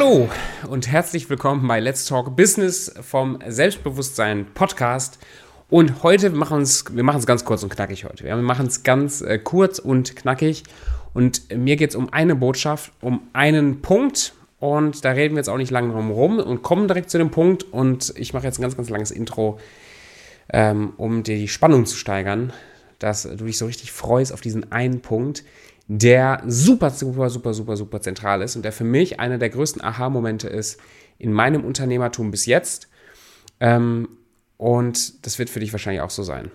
Hallo und herzlich willkommen bei Let's Talk Business vom Selbstbewusstsein Podcast. Und heute machen wir es ganz kurz und knackig heute. Wir machen es ganz äh, kurz und knackig. Und mir geht es um eine Botschaft, um einen Punkt. Und da reden wir jetzt auch nicht lange drum rum und kommen direkt zu dem Punkt. Und ich mache jetzt ein ganz, ganz langes Intro, ähm, um die Spannung zu steigern, dass du dich so richtig freust auf diesen einen Punkt, der super, super, super, super, super zentral ist und der für mich einer der größten Aha-Momente ist in meinem Unternehmertum bis jetzt. Ähm, und das wird für dich wahrscheinlich auch so sein.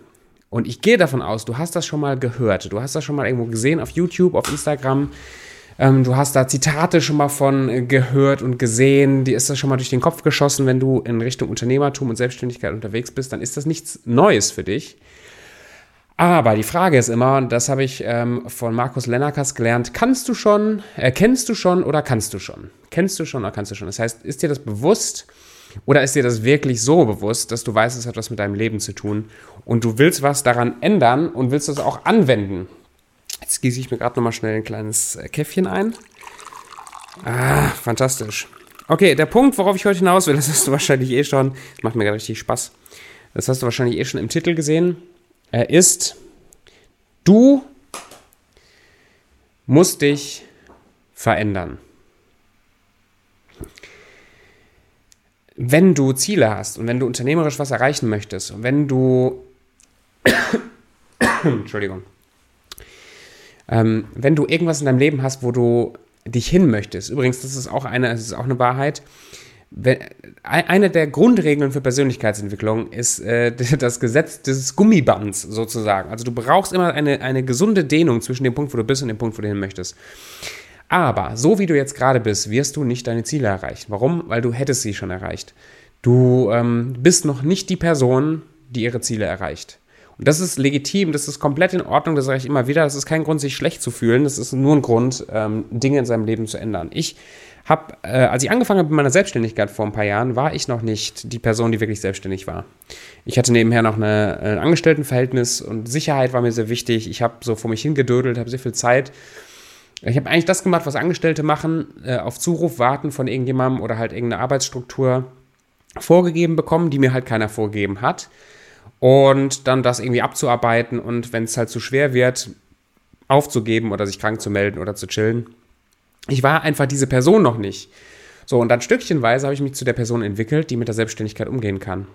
Und ich gehe davon aus, du hast das schon mal gehört, du hast das schon mal irgendwo gesehen auf YouTube, auf Instagram. Ähm, du hast da Zitate schon mal von äh, gehört und gesehen. Dir ist das schon mal durch den Kopf geschossen, wenn du in Richtung Unternehmertum und Selbstständigkeit unterwegs bist, dann ist das nichts Neues für dich. Aber die Frage ist immer, und das habe ich ähm, von Markus Lennakas gelernt, kannst du schon, äh, kennst du schon oder kannst du schon? Kennst du schon oder kannst du schon? Das heißt, ist dir das bewusst oder ist dir das wirklich so bewusst, dass du weißt, es hat was mit deinem Leben zu tun und du willst was daran ändern und willst es auch anwenden? Jetzt gieße ich mir gerade nochmal schnell ein kleines äh, Käffchen ein. Ah, fantastisch. Okay, der Punkt, worauf ich heute hinaus will, das hast du wahrscheinlich eh schon, das macht mir gerade richtig Spaß. Das hast du wahrscheinlich eh schon im Titel gesehen er ist, du musst dich verändern. Wenn du Ziele hast und wenn du unternehmerisch was erreichen möchtest und wenn du, Entschuldigung, ähm, wenn du irgendwas in deinem Leben hast, wo du dich hin möchtest, übrigens, das ist auch eine, das ist auch eine Wahrheit, wenn, eine der Grundregeln für Persönlichkeitsentwicklung ist äh, das Gesetz des Gummibands sozusagen. Also du brauchst immer eine, eine gesunde Dehnung zwischen dem Punkt, wo du bist und dem Punkt, wo du hin möchtest. Aber so wie du jetzt gerade bist, wirst du nicht deine Ziele erreichen. Warum? Weil du hättest sie schon erreicht. Du ähm, bist noch nicht die Person, die ihre Ziele erreicht. Und das ist legitim, das ist komplett in Ordnung, das sage ich immer wieder. Das ist kein Grund, sich schlecht zu fühlen. Das ist nur ein Grund, ähm, Dinge in seinem Leben zu ändern. Ich habe, äh, als ich angefangen habe mit meiner Selbstständigkeit vor ein paar Jahren, war ich noch nicht die Person, die wirklich selbstständig war. Ich hatte nebenher noch eine, ein Angestelltenverhältnis und Sicherheit war mir sehr wichtig. Ich habe so vor mich hingedödelt, habe sehr viel Zeit. Ich habe eigentlich das gemacht, was Angestellte machen, äh, auf Zuruf warten von irgendjemandem oder halt irgendeine Arbeitsstruktur vorgegeben bekommen, die mir halt keiner vorgegeben hat. Und dann das irgendwie abzuarbeiten und wenn es halt zu schwer wird, aufzugeben oder sich krank zu melden oder zu chillen ich war einfach diese Person noch nicht. So, und dann stückchenweise habe ich mich zu der Person entwickelt, die mit der Selbstständigkeit umgehen kann.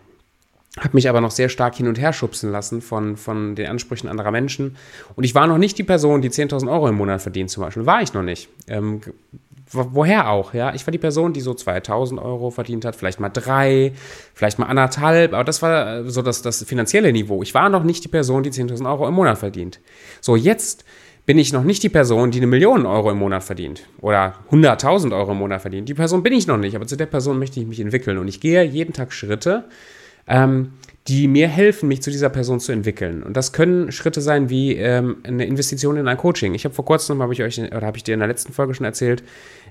Habe mich aber noch sehr stark hin und her schubsen lassen von, von den Ansprüchen anderer Menschen. Und ich war noch nicht die Person, die 10.000 Euro im Monat verdient, zum Beispiel. War ich noch nicht. Ähm, woher auch, ja? Ich war die Person, die so 2.000 Euro verdient hat, vielleicht mal drei, vielleicht mal anderthalb, aber das war äh, so das, das finanzielle Niveau. Ich war noch nicht die Person, die 10.000 Euro im Monat verdient. So, jetzt bin ich noch nicht die Person, die eine Million Euro im Monat verdient oder 100.000 Euro im Monat verdient. Die Person bin ich noch nicht, aber zu der Person möchte ich mich entwickeln und ich gehe jeden Tag Schritte, ähm, die mir helfen, mich zu dieser Person zu entwickeln. Und das können Schritte sein wie ähm, eine Investition in ein Coaching. Ich habe vor kurzem, habe ich euch, oder habe ich dir in der letzten Folge schon erzählt,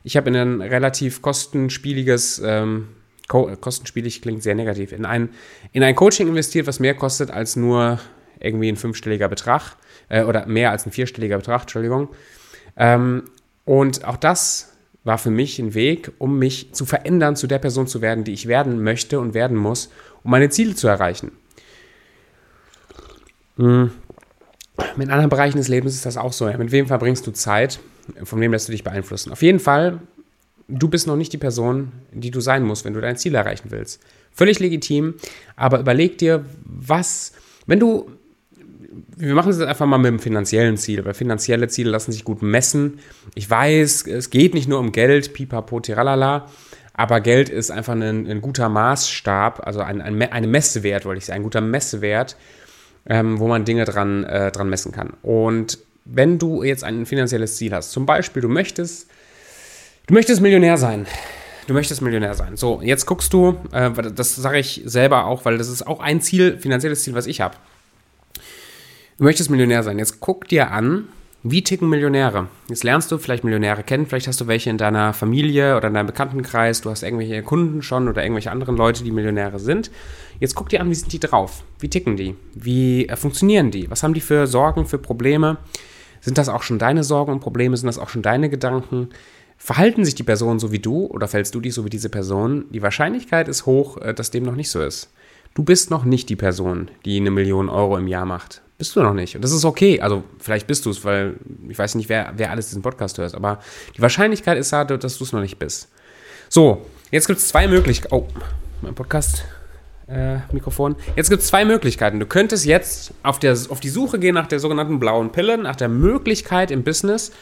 ich habe in ein relativ kostenspieliges, ähm, kostenspielig klingt sehr negativ, in ein, in ein Coaching investiert, was mehr kostet als nur irgendwie ein fünfstelliger Betrag äh, oder mehr als ein vierstelliger Betrag, Entschuldigung. Ähm, und auch das war für mich ein Weg, um mich zu verändern, zu der Person zu werden, die ich werden möchte und werden muss, um meine Ziele zu erreichen. Hm. Mit anderen Bereichen des Lebens ist das auch so. Mit wem verbringst du Zeit? Von wem lässt du dich beeinflussen? Auf jeden Fall, du bist noch nicht die Person, die du sein musst, wenn du dein Ziel erreichen willst. Völlig legitim, aber überleg dir, was, wenn du wir machen es jetzt einfach mal mit dem finanziellen Ziel, weil finanzielle Ziele lassen sich gut messen. Ich weiß, es geht nicht nur um Geld, pipapo, tiralala, aber Geld ist einfach ein, ein guter Maßstab, also ein, ein, eine Messewert, wollte ich sagen, ein guter Messewert, ähm, wo man Dinge dran, äh, dran messen kann. Und wenn du jetzt ein finanzielles Ziel hast, zum Beispiel, du möchtest, du möchtest Millionär sein, du möchtest Millionär sein. So, jetzt guckst du, äh, das sage ich selber auch, weil das ist auch ein Ziel, finanzielles Ziel, was ich habe. Du möchtest Millionär sein. Jetzt guck dir an, wie ticken Millionäre? Jetzt lernst du vielleicht Millionäre kennen, vielleicht hast du welche in deiner Familie oder in deinem Bekanntenkreis, du hast irgendwelche Kunden schon oder irgendwelche anderen Leute, die Millionäre sind. Jetzt guck dir an, wie sind die drauf? Wie ticken die? Wie äh, funktionieren die? Was haben die für Sorgen, für Probleme? Sind das auch schon deine Sorgen und Probleme? Sind das auch schon deine Gedanken? Verhalten sich die Personen so wie du oder fällst du dich so wie diese Person? Die Wahrscheinlichkeit ist hoch, äh, dass dem noch nicht so ist. Du bist noch nicht die Person, die eine Million Euro im Jahr macht. Bist du noch nicht. Und das ist okay. Also vielleicht bist du es, weil ich weiß nicht, wer, wer alles diesen Podcast hört. Aber die Wahrscheinlichkeit ist da, dass du es noch nicht bist. So, jetzt gibt es zwei Möglichkeiten. Oh, mein Podcast. Äh, Mikrofon. Jetzt gibt es zwei Möglichkeiten. Du könntest jetzt auf, der, auf die Suche gehen nach der sogenannten blauen Pille, nach der Möglichkeit im Business,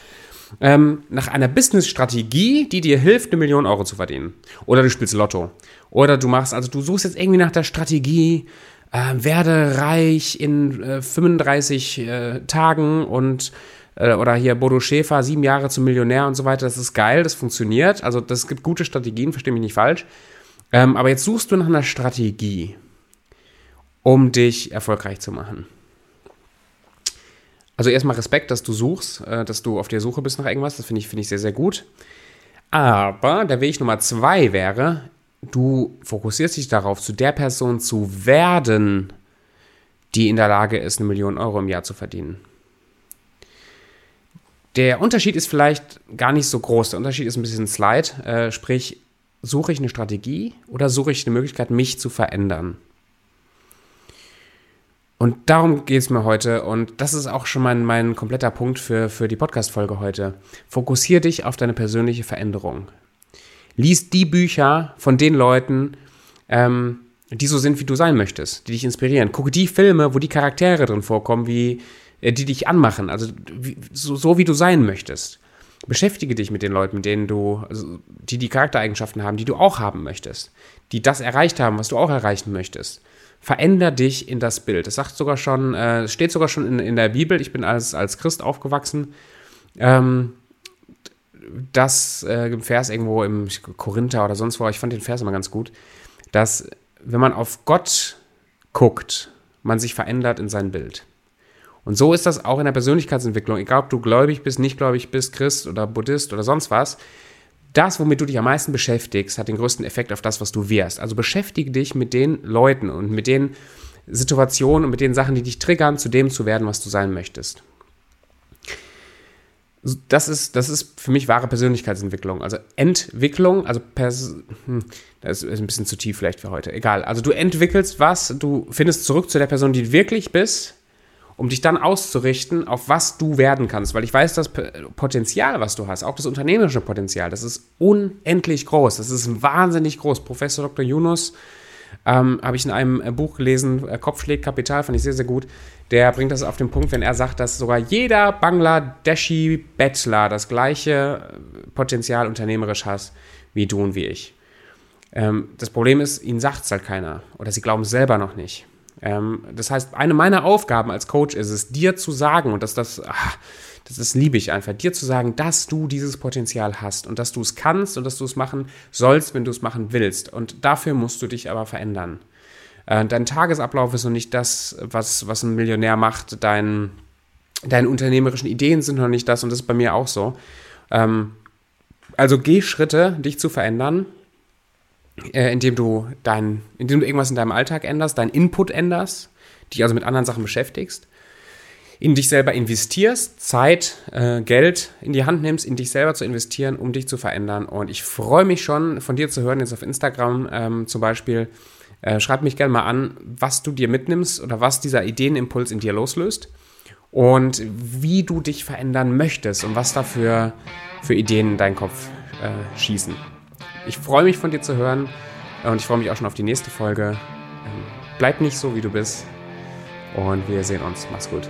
ähm, nach einer Business-Strategie, die dir hilft, eine Million Euro zu verdienen. Oder du spielst Lotto. Oder du machst, also du suchst jetzt irgendwie nach der Strategie, äh, werde reich in äh, 35 äh, Tagen und äh, oder hier Bodo Schäfer, sieben Jahre zum Millionär und so weiter. Das ist geil, das funktioniert. Also das gibt gute Strategien, verstehe mich nicht falsch. Ähm, aber jetzt suchst du nach einer Strategie, um dich erfolgreich zu machen. Also erstmal Respekt, dass du suchst, äh, dass du auf der Suche bist nach irgendwas. Das finde ich, find ich sehr, sehr gut. Aber der Weg Nummer zwei wäre, du fokussierst dich darauf, zu der Person zu werden, die in der Lage ist, eine Million Euro im Jahr zu verdienen. Der Unterschied ist vielleicht gar nicht so groß. Der Unterschied ist ein bisschen Slide. Äh, sprich, suche ich eine Strategie oder suche ich eine Möglichkeit, mich zu verändern? Und darum geht es mir heute. Und das ist auch schon mein, mein kompletter Punkt für, für die Podcast-Folge heute. Fokussiere dich auf deine persönliche Veränderung. Lies die Bücher von den Leuten, ähm, die so sind, wie du sein möchtest, die dich inspirieren. Gucke die Filme, wo die Charaktere drin vorkommen, wie, äh, die dich anmachen, also wie, so, so, wie du sein möchtest. Beschäftige dich mit den Leuten, mit denen du, also, die die Charaktereigenschaften haben, die du auch haben möchtest, die das erreicht haben, was du auch erreichen möchtest. Veränder dich in das Bild. Das sagt sogar schon, äh, steht sogar schon in, in der Bibel. Ich bin als, als Christ aufgewachsen. Ähm, das äh, Vers irgendwo im Korinther oder sonst wo, ich fand den Vers immer ganz gut, dass wenn man auf Gott guckt, man sich verändert in sein Bild. Und so ist das auch in der Persönlichkeitsentwicklung. Egal, ob du gläubig bist, nicht gläubig bist, Christ oder Buddhist oder sonst was. Das, womit du dich am meisten beschäftigst, hat den größten Effekt auf das, was du wirst. Also beschäftige dich mit den Leuten und mit den Situationen und mit den Sachen, die dich triggern, zu dem zu werden, was du sein möchtest das ist, das ist für mich wahre Persönlichkeitsentwicklung. Also Entwicklung, also Pers hm, das ist ein bisschen zu tief vielleicht für heute. Egal. Also du entwickelst was, du findest zurück zu der Person, die du wirklich bist, um dich dann auszurichten, auf was du werden kannst. Weil ich weiß, das Potenzial, was du hast, auch das unternehmerische Potenzial, das ist unendlich groß. Das ist wahnsinnig groß. Professor Dr. Yunus ähm, habe ich in einem äh, Buch gelesen, äh, Kopf schlägt Kapital, fand ich sehr, sehr gut. Der bringt das auf den Punkt, wenn er sagt, dass sogar jeder Bangladeshi-Bettler das gleiche äh, Potenzial unternehmerisch hat wie du und wie ich. Ähm, das Problem ist, ihnen sagt es halt keiner oder sie glauben es selber noch nicht. Ähm, das heißt, eine meiner Aufgaben als Coach ist es, dir zu sagen, und dass das, ach, das, das liebe ich einfach, dir zu sagen, dass du dieses Potenzial hast und dass du es kannst und dass du es machen sollst, wenn du es machen willst. Und dafür musst du dich aber verändern. Äh, dein Tagesablauf ist noch nicht das, was, was ein Millionär macht. Dein, deine unternehmerischen Ideen sind noch nicht das und das ist bei mir auch so. Ähm, also geh Schritte, dich zu verändern, äh, indem du dein, indem du irgendwas in deinem Alltag änderst, deinen Input änderst, dich also mit anderen Sachen beschäftigst in dich selber investierst, Zeit, äh, Geld in die Hand nimmst, in dich selber zu investieren, um dich zu verändern. Und ich freue mich schon, von dir zu hören, jetzt auf Instagram ähm, zum Beispiel. Äh, schreib mich gerne mal an, was du dir mitnimmst oder was dieser Ideenimpuls in dir loslöst und wie du dich verändern möchtest und was dafür für Ideen in deinen Kopf äh, schießen. Ich freue mich von dir zu hören und ich freue mich auch schon auf die nächste Folge. Ähm, bleib nicht so, wie du bist und wir sehen uns. Mach's gut.